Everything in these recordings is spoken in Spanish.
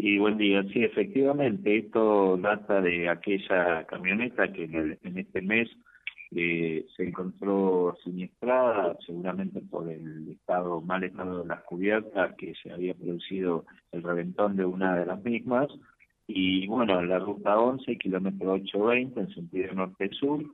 Sí, buen día. Sí, efectivamente, esto data de aquella camioneta que en, este mes eh, se encontró siniestrada, seguramente por el estado mal estado de las cubiertas, que se había producido el reventón de una de las mismas. Y bueno, en la ruta 11, kilómetro 820, en sentido norte-sur,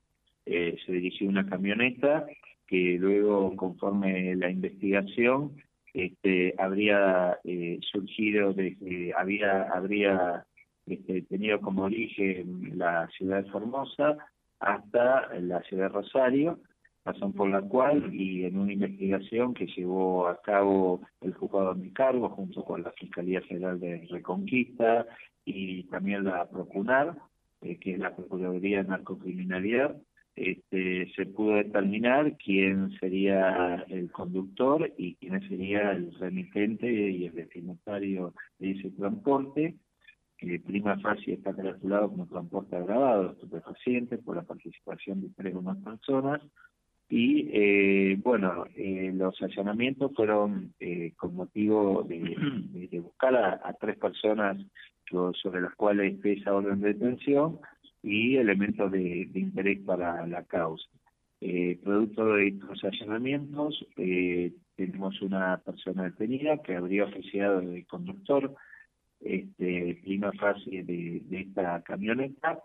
eh, se dirigió una camioneta que luego, conforme la investigación, este, habría eh, surgido desde, había, habría este, tenido como origen la ciudad de Formosa hasta la ciudad de Rosario, razón por la cual, y en una investigación que llevó a cabo el juzgado de cargo junto con la Fiscalía Federal de Reconquista y también la Procunar, eh, que es la Procuraduría de Narcocriminalidad, este, se pudo determinar quién sería el conductor y quién sería el remitente y el destinatario de ese transporte, que prima facie está calculado como transporte agravado de estupefacientes por la participación de tres o más personas. Y eh, bueno, eh, los allanamientos fueron eh, con motivo de, buscar a, a, tres personas sobre las cuales pesa orden de detención y elementos de, interés para la causa. Eh, producto de estos allanamientos, eh, tenemos una persona detenida que habría oficiado de conductor este, prima fase de, esta camioneta,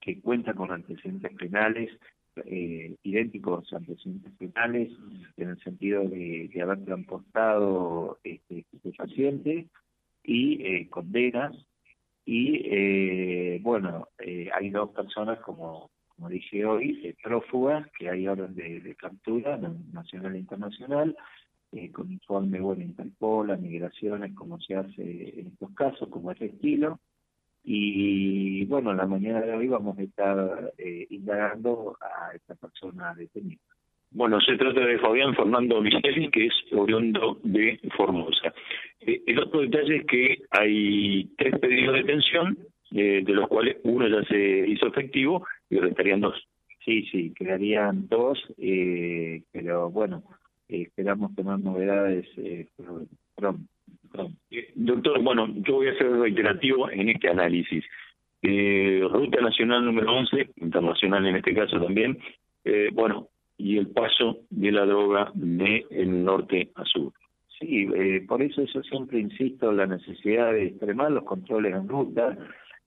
que cuenta con antecedentes penales, eh, idénticos antecedentes penales, en el sentido de, haber transportado este, paciente y eh, condenas y eh, bueno, eh, hay dos personas, como, como dije hoy, prófugas, que hay orden de, captura nacional e internacional, eh, con informe, bueno, Interpol, las migraciones, como se hace en estos casos, como es el estilo. Y bueno, en la mañana de hoy vamos a estar eh, indagando a esta persona detenida. Bueno, se trata de Fabián Fernando Micheli, que es oriundo de Formosa. Eh, el otro detalle es que hay tres pedidos de detención, eh, de los cuales uno ya se hizo efectivo y restarían dos. Sí, sí, quedarían dos, eh, pero bueno, esperamos tener novedades pronto. Doctor, bueno, yo voy a ser reiterativo en este análisis. Ruta Nacional número 11, internacional en este caso también, bueno, y el paso de la droga de el norte a sur. Sí, eh, por eso yo siempre insisto en la necesidad de extremar los controles en ruta.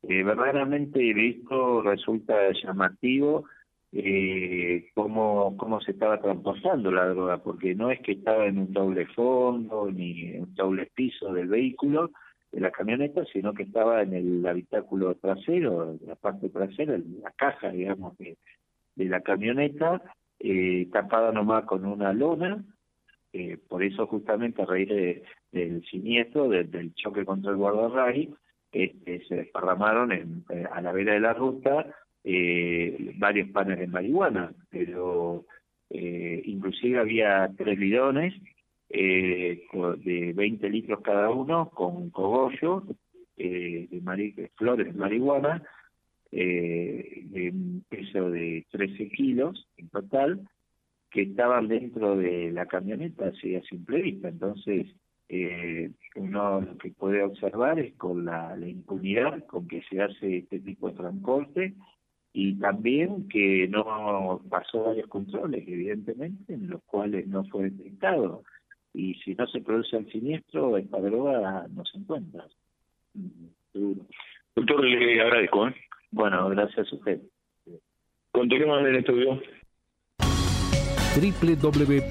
Eh, verdaderamente esto resulta llamativo eh, cómo, cómo se estaba transportando la droga, porque no es que estaba en un doble fondo ni en un doble piso del vehículo, de la camioneta, sino que estaba en el habitáculo trasero, la parte trasera, la caja, digamos, de, de la camioneta, eh, tapada nomás con una lona, eh, por eso justamente a raíz del siniestro, del choque contra el guardarray, este, se desparramaron en, eh, a la vera de la ruta eh, varios panes de marihuana, pero inclusive había tres bidones de 20 litros cada uno con cogollo de flores de marihuana de un peso de 13 kilos en total, que estaban dentro de la camioneta así a simple vista. Entonces, eh, uno lo que puede observar es con la, la, impunidad con que se hace este tipo de transporte y también que no pasó varios controles, evidentemente, en los cuales no fue detectado. Y si no se produce el siniestro, esta droga no se encuentra. Doctor, le agradezco. ¿eh? Bueno, gracias a usted. Continuamos en el estudio. Www